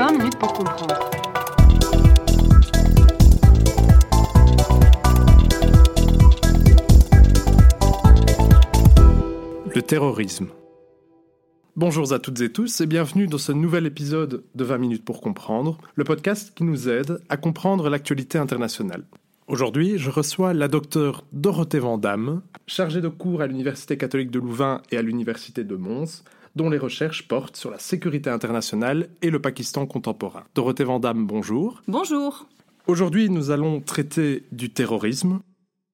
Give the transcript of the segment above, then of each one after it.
20 minutes pour comprendre. Le terrorisme. Bonjour à toutes et tous et bienvenue dans ce nouvel épisode de 20 minutes pour comprendre, le podcast qui nous aide à comprendre l'actualité internationale. Aujourd'hui, je reçois la docteure Dorothée Vandamme, chargée de cours à l'Université catholique de Louvain et à l'Université de Mons, dont les recherches portent sur la sécurité internationale et le Pakistan contemporain. Dorothée Vandamme, bonjour. Bonjour. Aujourd'hui, nous allons traiter du terrorisme,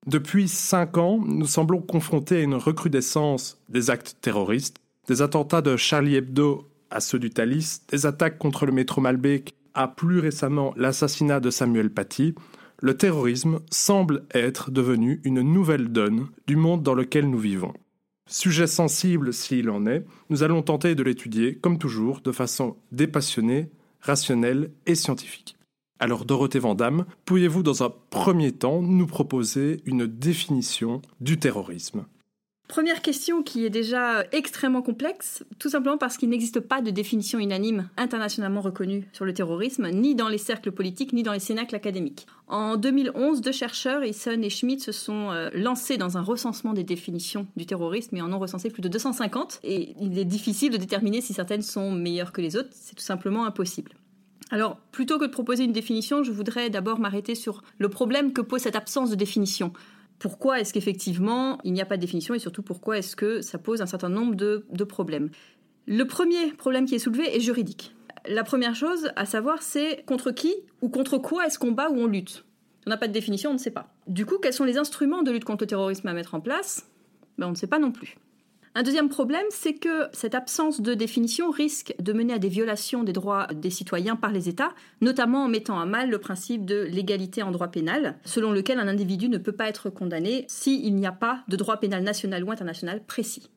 depuis cinq ans, nous semblons confrontés à une recrudescence des actes terroristes, des attentats de Charlie Hebdo à ceux du Thalys, des attaques contre le métro Malbec à plus récemment l'assassinat de Samuel Paty. Le terrorisme semble être devenu une nouvelle donne du monde dans lequel nous vivons. Sujet sensible s'il en est, nous allons tenter de l'étudier, comme toujours, de façon dépassionnée, rationnelle et scientifique. Alors Dorothée Vandamme, pourriez-vous dans un premier temps nous proposer une définition du terrorisme? Première question qui est déjà extrêmement complexe, tout simplement parce qu'il n'existe pas de définition unanime internationalement reconnue sur le terrorisme, ni dans les cercles politiques, ni dans les cénacles académiques. En 2011, deux chercheurs, Eason et Schmidt, se sont euh, lancés dans un recensement des définitions du terrorisme et en ont recensé plus de 250. Et il est difficile de déterminer si certaines sont meilleures que les autres, c'est tout simplement impossible. Alors, plutôt que de proposer une définition, je voudrais d'abord m'arrêter sur le problème que pose cette absence de définition. Pourquoi est-ce qu'effectivement il n'y a pas de définition et surtout pourquoi est-ce que ça pose un certain nombre de, problèmes Le premier problème qui est soulevé est juridique. La première chose à savoir, c'est contre qui ou contre quoi est-ce qu'on bat ou on lutte On n'a pas de définition, on ne sait pas. Du coup, quels sont les instruments de lutte contre le terrorisme à mettre en place? Ben, On ne sait pas non plus. Un deuxième problème, c'est que cette absence de définition risque de mener à des violations des droits des citoyens par les États, notamment en mettant à mal le principe de l'égalité en droit pénal, selon lequel un individu ne peut pas être condamné s'il n'y a pas de droit pénal national ou international précis.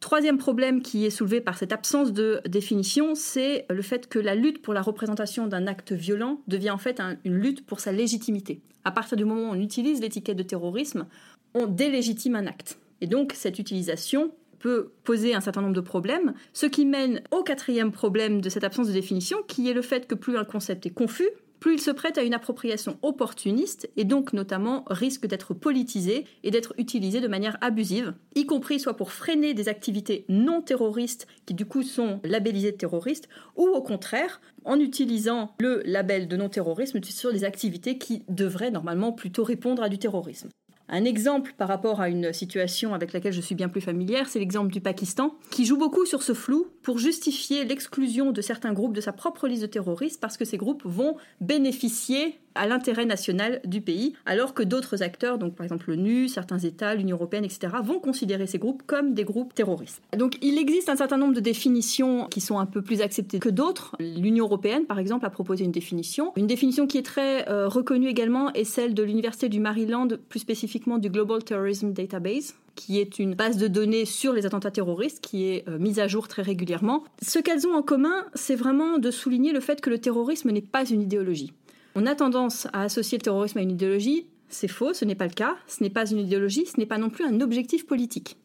Troisième problème qui est soulevé par cette absence de définition, c'est le fait que la lutte pour la représentation d'un acte violent devient en fait une lutte pour sa légitimité. À partir du moment où on utilise l'étiquette de terrorisme, on délégitime un acte. Et donc cette utilisation peut poser un certain nombre de problèmes, ce qui mène au quatrième problème de cette absence de définition, qui est le fait que plus un concept est confus, plus il se prête à une appropriation opportuniste et donc notamment risque d'être politisé et d'être utilisé de manière abusive, y compris soit pour freiner des activités non terroristes qui du coup sont labellisées terroristes, ou au contraire en utilisant le label de non-terrorisme sur des activités qui devraient normalement plutôt répondre à du terrorisme. Un exemple par rapport à une situation avec laquelle je suis bien plus familière, c'est l'exemple du Pakistan, qui joue beaucoup sur ce flou pour justifier l'exclusion de certains groupes de sa propre liste de terroristes parce que ces groupes vont bénéficier à l'intérêt national du pays, alors que d'autres acteurs, donc par exemple l'ONU, certains États, l'Union européenne, etc., vont considérer ces groupes comme des groupes terroristes. Donc il existe un certain nombre de définitions qui sont un peu plus acceptées que d'autres. L'Union européenne, par exemple, a proposé une définition. Une définition qui est très euh, reconnue également est celle de l'Université du Maryland, plus spécifiquement du Global Terrorism Database, qui est une base de données sur les attentats terroristes qui est euh, mise à jour très régulièrement. Ce qu'elles ont en commun, c'est vraiment de souligner le fait que le terrorisme n'est pas une idéologie. On a tendance à associer le terrorisme à une idéologie. C'est faux, ce n'est pas le cas. Ce n'est pas une idéologie, ce n'est pas non plus un objectif politique.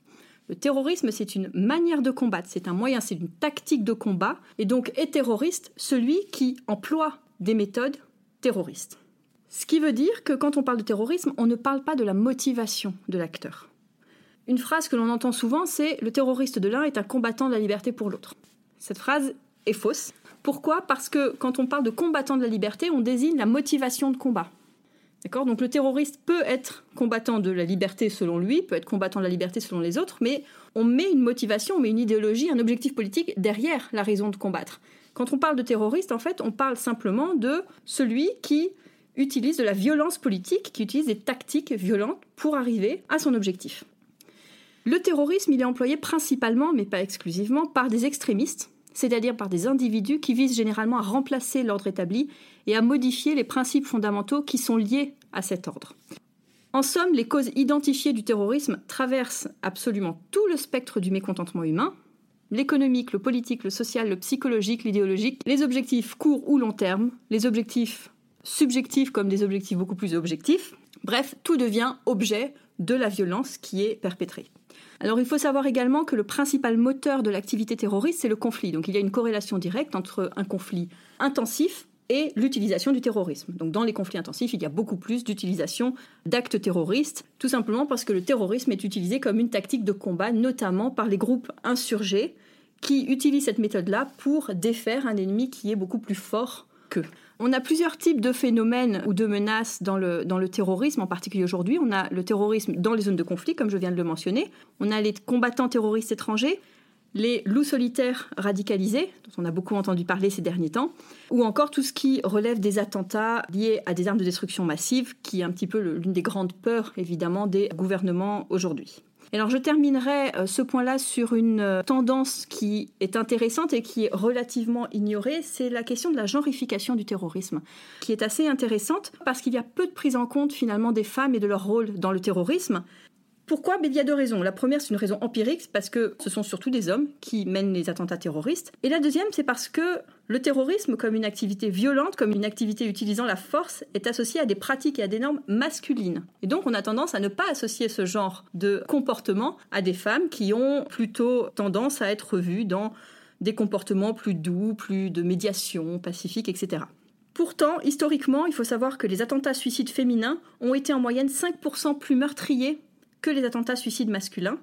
Le terrorisme, c'est une manière de combattre, c'est un moyen, c'est une tactique de combat. Et donc est terroriste celui qui emploie des méthodes terroristes. Ce qui veut dire que quand on parle de terrorisme, on ne parle pas de la motivation de l'acteur. Une phrase que l'on entend souvent, c'est le terroriste de l'un est un combattant de la liberté pour l'autre. Cette phrase est fausse. Pourquoi? Parce que quand on parle de combattant de la liberté, on désigne la motivation de combat. Donc le terroriste peut être combattant de la liberté selon lui, peut être combattant de la liberté selon les autres, mais on met une motivation, on met une idéologie, un objectif politique derrière la raison de combattre. Quand on parle de terroriste, en fait, on parle simplement de celui qui utilise de la violence politique, qui utilise des tactiques violentes pour arriver à son objectif. Le terrorisme, il est employé principalement, mais pas exclusivement, par des extrémistes c'est-à-dire par des individus qui visent généralement à remplacer l'ordre établi et à modifier les principes fondamentaux qui sont liés à cet ordre. En somme, les causes identifiées du terrorisme traversent absolument tout le spectre du mécontentement humain, l'économique, le politique, le social, le psychologique, l'idéologique, les objectifs court ou long terme, les objectifs subjectifs comme des objectifs beaucoup plus objectifs. Bref, tout devient objet de la violence qui est perpétrée. Alors il faut savoir également que le principal moteur de l'activité terroriste, c'est le conflit. Donc il y a une corrélation directe entre un conflit intensif et l'utilisation du terrorisme. Donc dans les conflits intensifs, il y a beaucoup plus d'utilisation d'actes terroristes, tout simplement parce que le terrorisme est utilisé comme une tactique de combat, notamment par les groupes insurgés qui utilisent cette méthode-là pour défaire un ennemi qui est beaucoup plus fort qu'eux. On a plusieurs types de phénomènes ou de menaces dans le, dans le terrorisme, en particulier aujourd'hui. On a le terrorisme dans les zones de conflit, comme je viens de le mentionner. On a les combattants terroristes étrangers, les loups solitaires radicalisés, dont on a beaucoup entendu parler ces derniers temps, ou encore tout ce qui relève des attentats liés à des armes de destruction massive, qui est un petit peu l'une des grandes peurs, évidemment, des gouvernements aujourd'hui. Alors je terminerai euh, ce point-là sur une euh, tendance qui est intéressante et qui est relativement ignorée, c'est la question de la genrification du terrorisme, qui est assez intéressante parce qu'il y a peu de prise en compte finalement des femmes et de leur rôle dans le terrorisme. Pourquoi? Il y a deux raisons. La première, c'est une raison empirique, parce que ce sont surtout des hommes qui mènent les attentats terroristes. Et la deuxième, c'est parce que le terrorisme, comme une activité violente, comme une activité utilisant la force, est associé à des pratiques et à des normes masculines. Et donc, on a tendance à ne pas associer ce genre de comportement à des femmes qui ont plutôt tendance à être vues dans des comportements plus doux, plus de médiation, pacifique, etc. Pourtant, historiquement, il faut savoir que les attentats suicides féminins ont été en moyenne 5% plus meurtriers que les attentats suicides masculins,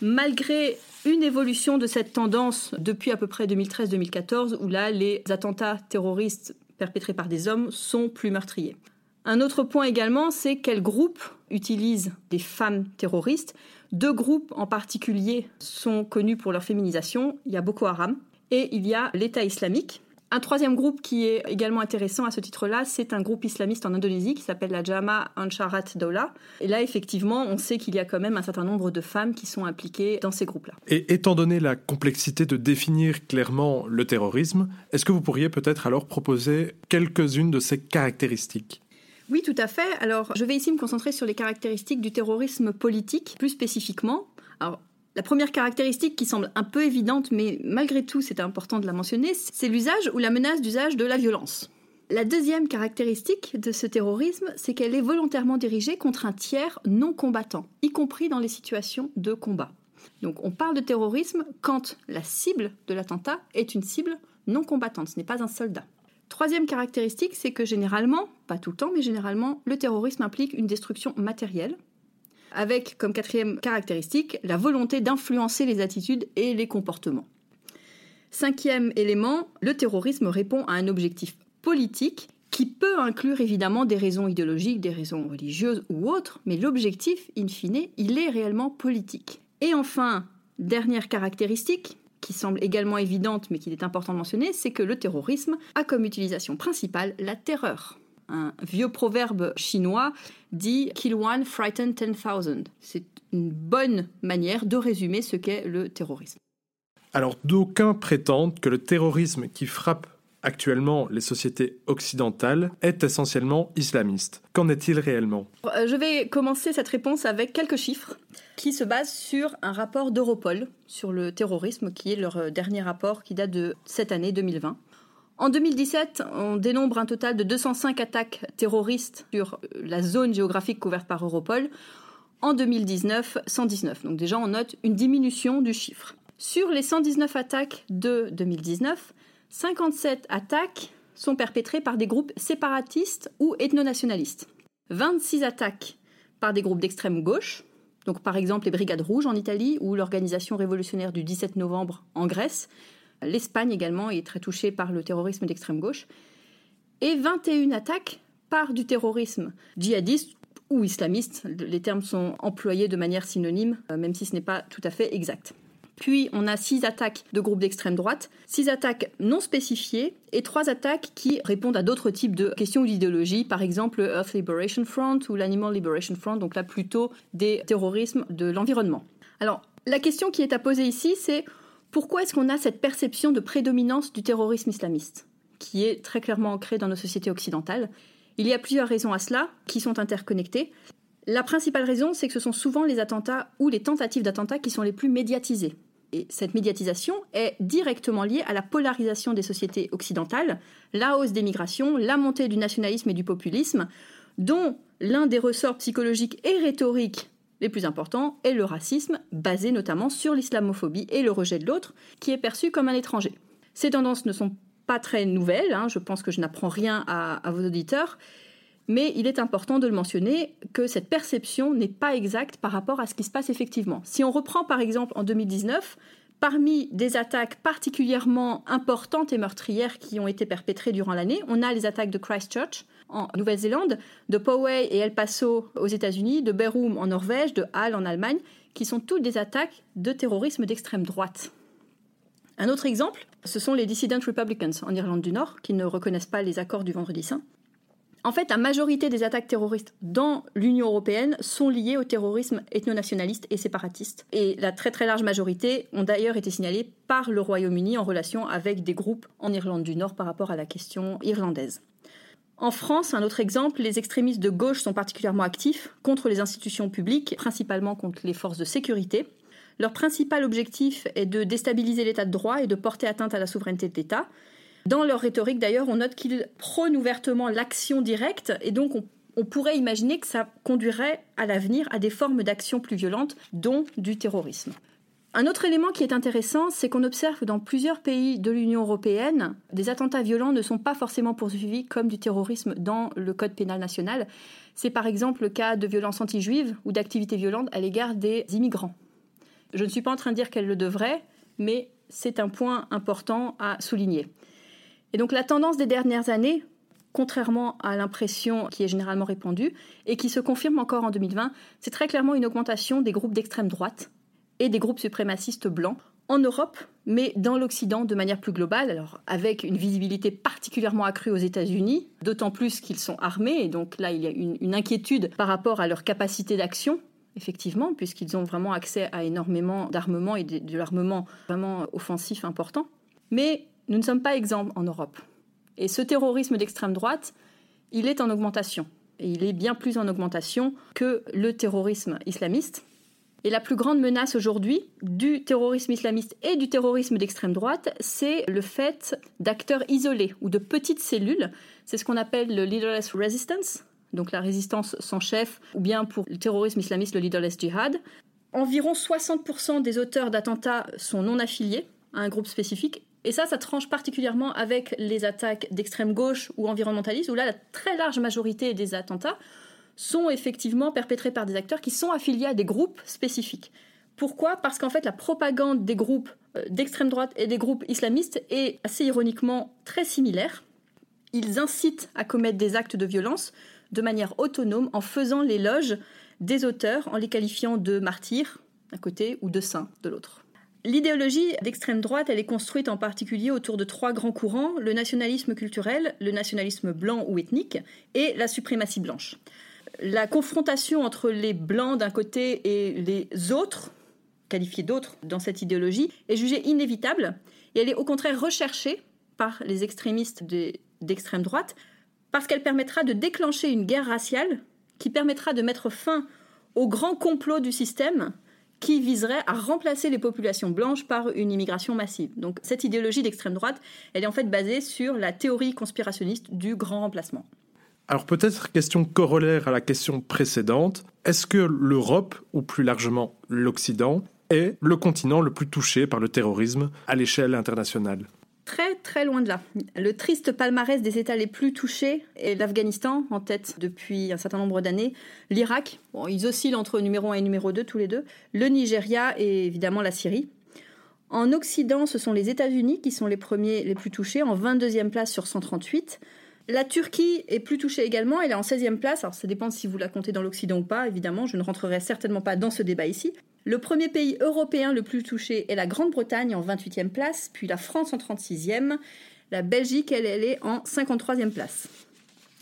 malgré une évolution de cette tendance depuis à peu près 2013-2014, où là, les attentats terroristes perpétrés par des hommes sont plus meurtriers. Un autre point également, c'est quels groupes utilisent des femmes terroristes. Deux groupes en particulier sont connus pour leur féminisation. Il y a Boko Haram et il y a l'État islamique. Un troisième groupe qui est également intéressant à ce titre-là, c'est un groupe islamiste en Indonésie qui s'appelle la Jama Ansharat Daula. Et là, effectivement, on sait qu'il y a quand même un certain nombre de femmes qui sont impliquées dans ces groupes-là. Et étant donné la complexité de définir clairement le terrorisme, est-ce que vous pourriez peut-être alors proposer quelques-unes de ces caractéristiques? Oui, tout à fait. Alors, je vais ici me concentrer sur les caractéristiques du terrorisme politique, plus spécifiquement. Alors, la première caractéristique qui semble un peu évidente, mais malgré tout c'est important de la mentionner, c'est l'usage ou la menace d'usage de la violence. La deuxième caractéristique de ce terrorisme, c'est qu'elle est volontairement dirigée contre un tiers non combattant, y compris dans les situations de combat. Donc on parle de terrorisme quand la cible de l'attentat est une cible non combattante, ce n'est pas un soldat. Troisième caractéristique, c'est que généralement, pas tout le temps, mais généralement, le terrorisme implique une destruction matérielle, avec comme quatrième caractéristique la volonté d'influencer les attitudes et les comportements. Cinquième élément, le terrorisme répond à un objectif politique qui peut inclure évidemment des raisons idéologiques, des raisons religieuses ou autres, mais l'objectif, in fine, il est réellement politique. Et enfin, dernière caractéristique, qui semble également évidente mais qu'il est important de mentionner, c'est que le terrorisme a comme utilisation principale la terreur. Un vieux proverbe chinois dit Kill one, frighten ten thousand. C'est une bonne manière de résumer ce qu'est le terrorisme. Alors, d'aucuns prétendent que le terrorisme qui frappe actuellement les sociétés occidentales est essentiellement islamiste. Qu'en est-il réellement? Euh, Je vais commencer cette réponse avec quelques chiffres qui se basent sur un rapport d'Europol sur le terrorisme, qui est leur dernier rapport qui date de cette année 2020. En 2017, on dénombre un total de 205 attaques terroristes sur la zone géographique couverte par Europol. En 2019, 119. Donc déjà, on note une diminution du chiffre. Sur les 119 attaques de 2019, 57 attaques sont perpétrées par des groupes séparatistes ou ethno-nationalistes. 26 attaques par des groupes d'extrême gauche, donc par exemple les Brigades Rouges en Italie ou l'Organisation révolutionnaire du 17 novembre en Grèce, L'Espagne également est très touchée par le terrorisme d'extrême gauche. Et 21 attaques par du terrorisme djihadiste ou islamiste. Les termes sont employés de manière synonyme, euh, même si ce n'est pas tout à fait exact. Puis on a six attaques de groupes d'extrême droite, six attaques non spécifiées et trois attaques qui répondent à d'autres types de questions ou d'idéologie, par exemple le Earth Liberation Front ou l'Animal Liberation Front, donc là plutôt des terrorismes de l'environnement. Alors la question qui est à poser ici, c'est pourquoi est-ce qu'on a cette perception de prédominance du terrorisme islamiste, qui est très clairement ancrée dans nos sociétés occidentales? Il y a plusieurs raisons à cela, qui sont interconnectées. La principale raison, c'est que ce sont souvent les attentats ou les tentatives d'attentats qui sont les plus médiatisés. Et cette médiatisation est directement liée à la polarisation des sociétés occidentales, la hausse des migrations, la montée du nationalisme et du populisme, dont l'un des ressorts psychologiques et rhétoriques les plus importants est le racisme, basé notamment sur l'islamophobie et le rejet de l'autre, qui est perçu comme un étranger. Ces tendances ne sont pas très nouvelles, hein, je pense que je n'apprends rien à, à vos auditeurs, mais il est important de le mentionner que cette perception n'est pas exacte par rapport à ce qui se passe effectivement. Si on reprend par exemple en 2019, parmi des attaques particulièrement importantes et meurtrières qui ont été perpétrées durant l'année, on a les attaques de Christchurch, en Nouvelle-Zélande, de Poway et El Paso aux États-Unis, de Berum en Norvège, de Halle en Allemagne, qui sont toutes des attaques de terrorisme d'extrême droite. Un autre exemple, ce sont les Dissident Republicans en Irlande du Nord, qui ne reconnaissent pas les accords du Vendredi Saint. En fait, la majorité des attaques terroristes dans l'Union européenne sont liées au terrorisme ethno-nationaliste et séparatiste. Et la très très large majorité ont d'ailleurs été signalées par le Royaume-Uni en relation avec des groupes en Irlande du Nord par rapport à la question irlandaise. En France, un autre exemple, les extrémistes de gauche sont particulièrement actifs contre les institutions publiques, principalement contre les forces de sécurité. Leur principal objectif est de déstabiliser l'état de droit et de porter atteinte à la souveraineté de l'État. Dans leur rhétorique, d'ailleurs, on note qu'ils prônent ouvertement l'action directe et donc on, pourrait imaginer que ça conduirait à l'avenir à des formes d'action plus violentes, dont du terrorisme. Un autre élément qui est intéressant, c'est qu'on observe que dans plusieurs pays de l'Union européenne, des attentats violents ne sont pas forcément poursuivis comme du terrorisme dans le Code pénal national. C'est par exemple le cas de violences anti-juives ou d'activités violentes à l'égard des immigrants. Je ne suis pas en train de dire qu'elles le devraient, mais c'est un point important à souligner. Et donc la tendance des dernières années, contrairement à l'impression qui est généralement répandue et qui se confirme encore en 2020, c'est très clairement une augmentation des groupes d'extrême droite et des groupes suprémacistes blancs en Europe, mais dans l'Occident de manière plus globale, alors avec une visibilité particulièrement accrue aux États-Unis, d'autant plus qu'ils sont armés, et donc là il y a une, inquiétude par rapport à leur capacité d'action, effectivement, puisqu'ils ont vraiment accès à énormément d'armement et de, de l'armement vraiment offensif important. Mais nous ne sommes pas exempts en Europe. Et ce terrorisme d'extrême droite, il est en augmentation. Et il est bien plus en augmentation que le terrorisme islamiste, et la plus grande menace aujourd'hui du terrorisme islamiste et du terrorisme d'extrême droite, c'est le fait d'acteurs isolés ou de petites cellules. C'est ce qu'on appelle le leaderless resistance, donc la résistance sans chef, ou bien pour le terrorisme islamiste, le leaderless jihad. Environ 60% des auteurs d'attentats sont non affiliés à un groupe spécifique. Et ça, ça tranche particulièrement avec les attaques d'extrême gauche ou environnementalistes, où là, la très large majorité des attentats sont effectivement perpétrés par des acteurs qui sont affiliés à des groupes spécifiques. Pourquoi? Parce qu'en fait, la propagande des groupes euh, d'extrême droite et des groupes islamistes est assez ironiquement très similaire. Ils incitent à commettre des actes de violence de manière autonome en faisant l'éloge des auteurs, en les qualifiant de martyrs d'un côté ou de saints de l'autre. L'idéologie d'extrême droite, elle est construite en particulier autour de trois grands courants, le nationalisme culturel, le nationalisme blanc ou ethnique et la suprématie blanche la confrontation entre les blancs d'un côté et les autres, qualifiés d'autres dans cette idéologie, est jugée inévitable et elle est au contraire recherchée par les extrémistes d'extrême droite parce qu'elle permettra de déclencher une guerre raciale qui permettra de mettre fin au grand complot du système qui viserait à remplacer les populations blanches par une immigration massive. Donc cette idéologie d'extrême droite, elle est en fait basée sur la théorie conspirationniste du grand remplacement. Alors peut-être question corollaire à la question précédente, est-ce que l'Europe, ou plus largement l'Occident, est le continent le plus touché par le terrorisme à l'échelle internationale? Très très loin de là. Le triste palmarès des États les plus touchés est l'Afghanistan, en tête depuis un certain nombre d'années, l'Irak, ils oscillent entre numéro 1 et numéro 2 tous les deux, le Nigeria et évidemment la Syrie. En Occident, ce sont les États-Unis qui sont les premiers les plus touchés, en 22e place sur 138. La Turquie est plus touchée également, elle est en 16e place, alors ça dépend si vous la comptez dans l'Occident ou pas, évidemment, je ne rentrerai certainement pas dans ce débat ici. Le premier pays européen le plus touché est la Grande-Bretagne en 28e place, puis la France en 36e, la Belgique, elle, elle est en 53e place.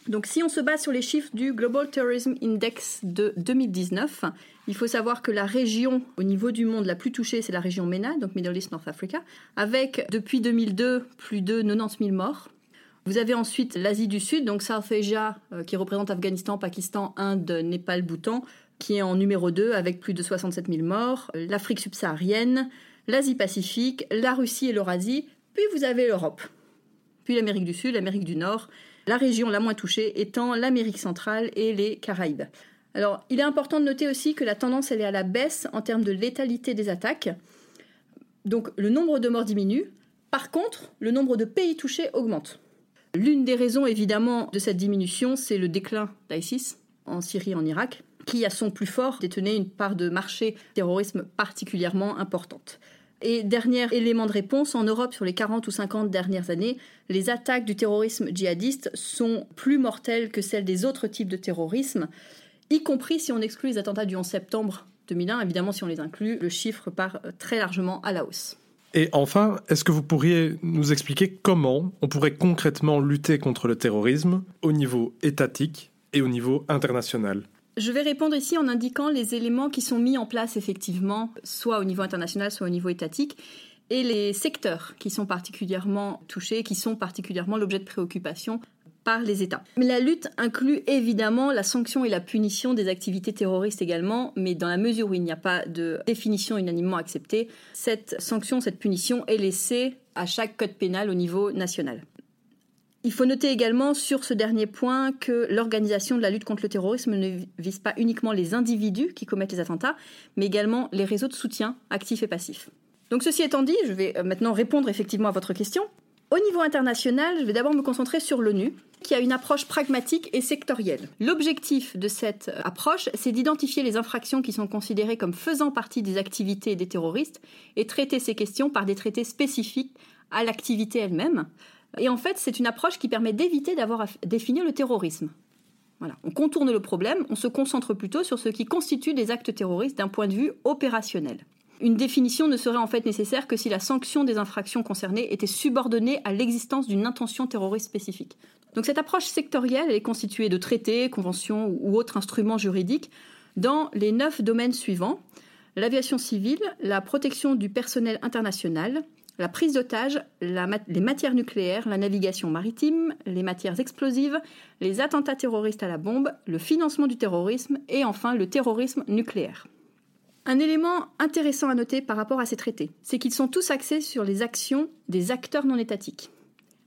Donc si on se base sur les chiffres du Global Terrorism Index de 2019, il faut savoir que la région au niveau du monde la plus touchée, c'est la région MENA, donc Middle East North Africa, avec depuis 2002 plus de 90 000 morts. Vous avez ensuite l'Asie du Sud, donc South Asia, euh, qui représente Afghanistan, Pakistan, Inde, Népal, Bhoutan, qui est en numéro 2 avec plus de 67 000 morts, l'Afrique subsaharienne, l'Asie-Pacifique, la Russie et l'Eurasie, puis vous avez l'Europe, puis l'Amérique du Sud, l'Amérique du Nord, la région la moins touchée étant l'Amérique centrale et les Caraïbes. Alors, il est important de noter aussi que la tendance elle est à la baisse en termes de létalité des attaques. Donc, le nombre de morts diminue. Par contre, le nombre de pays touchés augmente. L'une des raisons évidemment de cette diminution, c'est le déclin d'ISIS en Syrie et en Irak, qui à son plus fort détenait une part de marché terrorisme particulièrement importante. Et dernier élément de réponse, en Europe, sur les 40 ou 50 dernières années, les attaques du terrorisme djihadiste sont plus mortelles que celles des autres types de terrorisme, y compris si on exclut les attentats du 11 septembre 2001. Évidemment, si on les inclut, le chiffre part très largement à la hausse. Et enfin, est-ce que vous pourriez nous expliquer comment on pourrait concrètement lutter contre le terrorisme au niveau étatique et au niveau international? Je vais répondre ici en indiquant les éléments qui sont mis en place effectivement, soit au niveau international, soit au niveau étatique, et les secteurs qui sont particulièrement touchés, qui sont particulièrement l'objet de préoccupation par les États. Mais la lutte inclut évidemment la sanction et la punition des activités terroristes également, mais dans la mesure où il n'y a pas de définition unanimement acceptée, cette sanction, cette punition est laissée à chaque code pénal au niveau national. Il faut noter également sur ce dernier point que l'organisation de la lutte contre le terrorisme ne vise pas uniquement les individus qui commettent les attentats, mais également les réseaux de soutien actifs et passifs. Donc ceci étant dit, je vais euh, maintenant répondre effectivement à votre question. Au niveau international, je vais d'abord me concentrer sur l'ONU, qui a une approche pragmatique et sectorielle. L'objectif de cette approche, c'est d'identifier les infractions qui sont considérées comme faisant partie des activités des terroristes et traiter ces questions par des traités spécifiques à l'activité elle-même. Et en fait, c'est une approche qui permet d'éviter d'avoir à définir le terrorisme. Voilà. On contourne le problème, on se concentre plutôt sur ce qui constitue des actes terroristes d'un point de vue opérationnel. Une définition ne serait en fait nécessaire que si la sanction des infractions concernées était subordonnée à l'existence d'une intention terroriste spécifique. Donc cette approche sectorielle est constituée de traités, conventions ou autres instruments juridiques dans les neuf domaines suivants l'aviation civile, la protection du personnel international, la prise d'otages, les matières nucléaires, la navigation maritime, les matières explosives, les attentats terroristes à la bombe, le financement du terrorisme et enfin le terrorisme nucléaire. Un élément intéressant à noter par rapport à ces traités, c'est qu'ils sont tous axés sur les actions des acteurs non étatiques.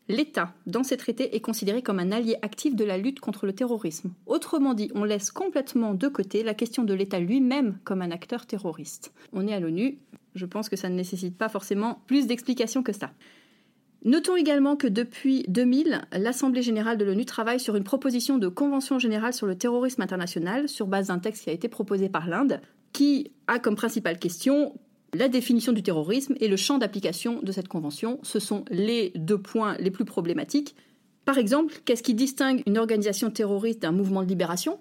L'État, dans ces traités, est considéré comme un allié actif de la lutte contre le terrorisme. Autrement dit, on laisse complètement de côté la question de l'État lui-même comme un acteur terroriste. On est à l'ONU, je pense que ça ne nécessite pas forcément plus d'explications que ça. Notons également que depuis 2000, l'Assemblée générale de l'ONU travaille sur une proposition de convention générale sur le terrorisme international sur base d'un texte qui a été proposé par l'Inde, qui a comme principale question la définition du terrorisme et le champ d'application de cette convention. Ce sont les deux points les plus problématiques. Par exemple, qu'est-ce qui distingue une organisation terroriste d'un mouvement de libération?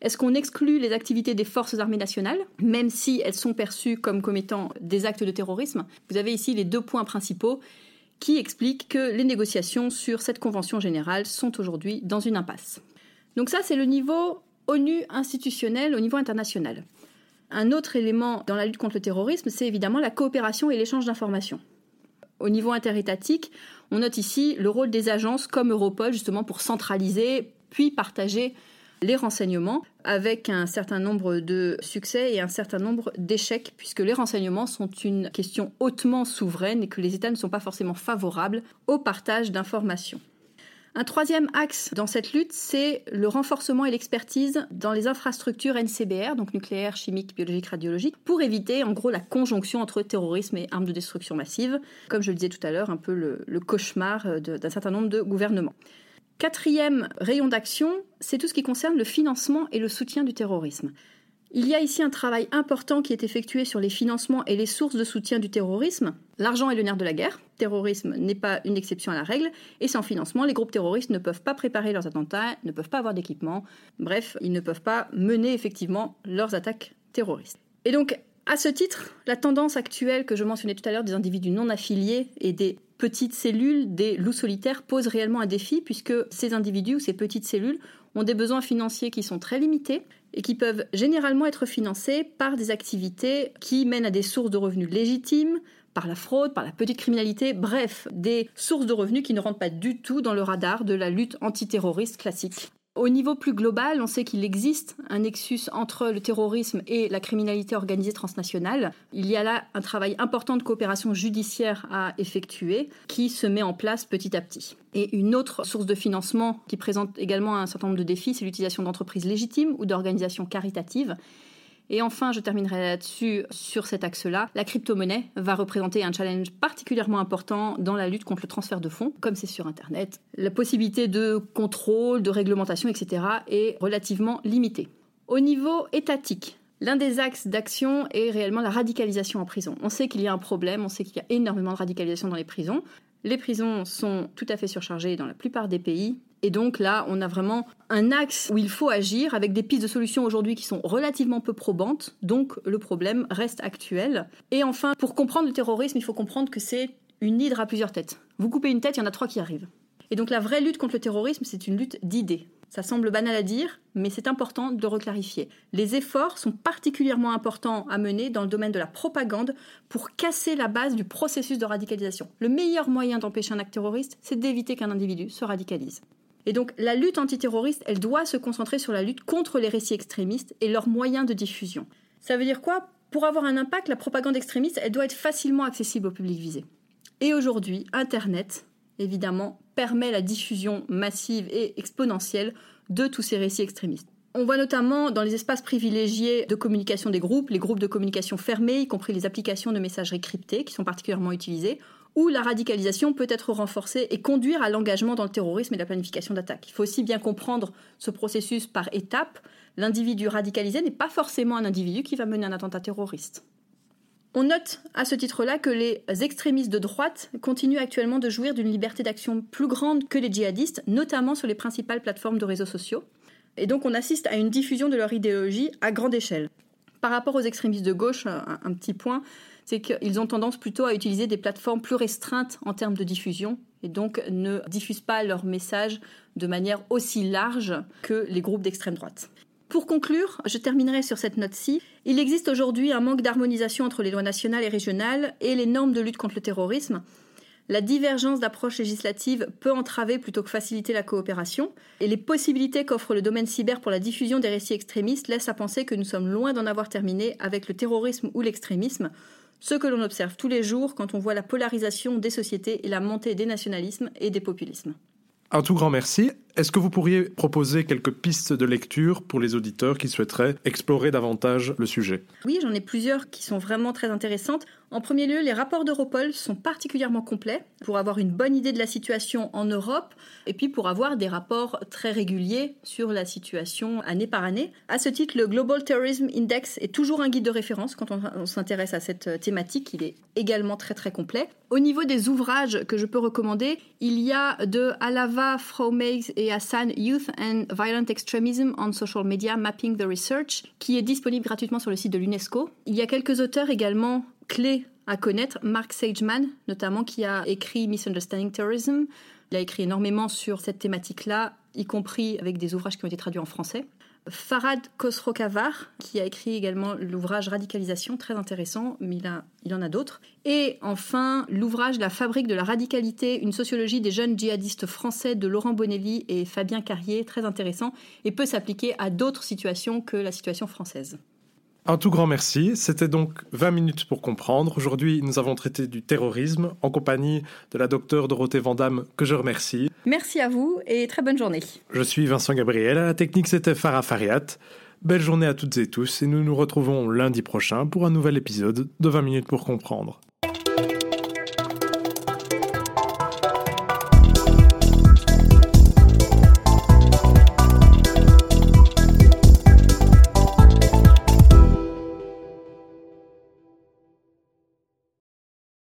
Est-ce qu'on exclut les activités des forces armées nationales, même si elles sont perçues comme commettant des actes de terrorisme? Vous avez ici les deux points principaux qui expliquent que les négociations sur cette convention générale sont aujourd'hui dans une impasse. Donc ça, c'est le niveau ONU institutionnel au niveau international. Un autre élément dans la lutte contre le terrorisme, c'est évidemment la coopération et l'échange d'informations. Au niveau interétatique, on note ici le rôle des agences comme Europol justement pour centraliser puis partager les renseignements avec un certain nombre de succès et un certain nombre d'échecs puisque les renseignements sont une question hautement souveraine et que les États ne sont pas forcément favorables au partage d'informations. Un troisième axe dans cette lutte, c'est le renforcement et l'expertise dans les infrastructures NCBR, donc nucléaire, chimique, biologique, radiologique, pour éviter en gros la conjonction entre terrorisme et armes de destruction massive, comme je le disais tout à l'heure, un peu le, cauchemar d'un certain nombre de gouvernements. Quatrième rayon d'action, c'est tout ce qui concerne le financement et le soutien du terrorisme. Il y a ici un travail important qui est effectué sur les financements et les sources de soutien du terrorisme. L'argent est le nerf de la guerre. Terrorisme n'est pas une exception à la règle. Et sans financement, les groupes terroristes ne peuvent pas préparer leurs attentats, ne peuvent pas avoir d'équipement. Bref, ils ne peuvent pas mener effectivement leurs attaques terroristes. Et donc, à ce titre, la tendance actuelle que je mentionnais tout à l'heure des individus non affiliés et des petites cellules, des loups solitaires, pose réellement un défi puisque ces individus ou ces petites cellules ont des besoins financiers qui sont très limités et qui peuvent généralement être financés par des activités qui mènent à des sources de revenus légitimes, par la fraude, par la petite criminalité, bref, des sources de revenus qui ne rentrent pas du tout dans le radar de la lutte antiterroriste classique. Au niveau plus global, on sait qu'il existe un nexus entre le terrorisme et la criminalité organisée transnationale. Il y a là un travail important de coopération judiciaire à effectuer qui se met en place petit à petit. Et une autre source de financement qui présente également un certain nombre de défis, c'est l'utilisation d'entreprises légitimes ou d'organisations caritatives et enfin, je terminerai là-dessus sur cet axe-là. La crypto-monnaie va représenter un challenge particulièrement important dans la lutte contre le transfert de fonds, comme c'est sur Internet. La possibilité de contrôle, de réglementation, etc. est relativement limitée. Au niveau étatique, L'un des axes d'action est réellement la radicalisation en prison. On sait qu'il y a un problème, on sait qu'il y a énormément de radicalisation dans les prisons. Les prisons sont tout à fait surchargées dans la plupart des pays. Et donc là, on a vraiment un axe où il faut agir avec des pistes de solutions aujourd'hui qui sont relativement peu probantes. Donc le problème reste actuel. Et enfin, pour comprendre le terrorisme, il faut comprendre que c'est une hydre à plusieurs têtes. Vous coupez une tête, il y en a trois qui arrivent. Et donc la vraie lutte contre le terrorisme, c'est une lutte d'idées. Ça semble banal à dire, mais c'est important de reclarifier. Les efforts sont particulièrement importants à mener dans le domaine de la propagande pour casser la base du processus de radicalisation. Le meilleur moyen d'empêcher un acte terroriste, c'est d'éviter qu'un individu se radicalise. Et donc la lutte antiterroriste, elle doit se concentrer sur la lutte contre les récits extrémistes et leurs moyens de diffusion. Ça veut dire quoi? Pour avoir un impact, la propagande extrémiste, elle doit être facilement accessible au public visé. Et aujourd'hui, Internet, évidemment, permet la diffusion massive et exponentielle de tous ces récits extrémistes. On voit notamment dans les espaces privilégiés de communication des groupes, les groupes de communication fermés, y compris les applications de messagerie cryptées qui sont particulièrement utilisées, où la radicalisation peut être renforcée et conduire à l'engagement dans le terrorisme et la planification d'attaques. Il faut aussi bien comprendre ce processus par étapes. L'individu radicalisé n'est pas forcément un individu qui va mener un attentat terroriste. On note à ce titre-là que les extrémistes de droite continuent actuellement de jouir d'une liberté d'action plus grande que les djihadistes, notamment sur les principales plateformes de réseaux sociaux. Et donc on assiste à une diffusion de leur idéologie à grande échelle. Par rapport aux extrémistes de gauche, un, petit point, c'est qu'ils ont tendance plutôt à utiliser des plateformes plus restreintes en termes de diffusion et donc ne diffusent pas leurs messages de manière aussi large que les groupes d'extrême droite. Pour conclure, je terminerai sur cette note-ci. Il existe aujourd'hui un manque d'harmonisation entre les lois nationales et régionales et les normes de lutte contre le terrorisme. La divergence d'approche législative peut entraver plutôt que faciliter la coopération, et les possibilités qu'offre le domaine cyber pour la diffusion des récits extrémistes laissent à penser que nous sommes loin d'en avoir terminé avec le terrorisme ou l'extrémisme ce que l'on observe tous les jours quand on voit la polarisation des sociétés et la montée des nationalismes et des populismes. Un tout grand merci. Est-ce que vous pourriez proposer quelques pistes de lecture pour les auditeurs qui souhaiteraient explorer davantage le sujet? Oui, j'en ai plusieurs qui sont vraiment très intéressantes. En premier lieu, les rapports d'Europol sont particulièrement complets pour avoir une bonne idée de la situation en Europe et puis pour avoir des rapports très réguliers sur la situation année par année. À ce titre, le Global Terrorism Index est toujours un guide de référence quand on, s'intéresse à cette thématique. Il est également très très complet. Au niveau des ouvrages que je peux recommander, il y a de Alava, Fromex et Hassan Youth and Violent Extremism on Social Media Mapping the Research, qui est disponible gratuitement sur le site de l'UNESCO. Il y a quelques auteurs également clés à connaître. Mark Sageman, notamment, qui a écrit Misunderstanding Terrorism. Il a écrit énormément sur cette thématique-là, y compris avec des ouvrages qui ont été traduits en français. Farad Khosrokavar, qui a écrit également l'ouvrage Radicalisation, très intéressant, mais il, il en a d'autres. Et enfin, l'ouvrage La fabrique de la radicalité, une sociologie des jeunes djihadistes français de Laurent Bonelli et Fabien Carrier, très intéressant, et peut s'appliquer à d'autres situations que la situation française. Un tout grand merci. C'était donc 20 minutes pour comprendre. Aujourd'hui, nous avons traité du terrorisme en compagnie de la docteure Dorothée Vandamme, que je remercie. Merci à vous et très bonne journée. Je suis Vincent Gabriel. À la technique, c'était Farah Fariat. Belle journée à toutes et tous et nous nous retrouvons lundi prochain pour un nouvel épisode de 20 minutes pour comprendre.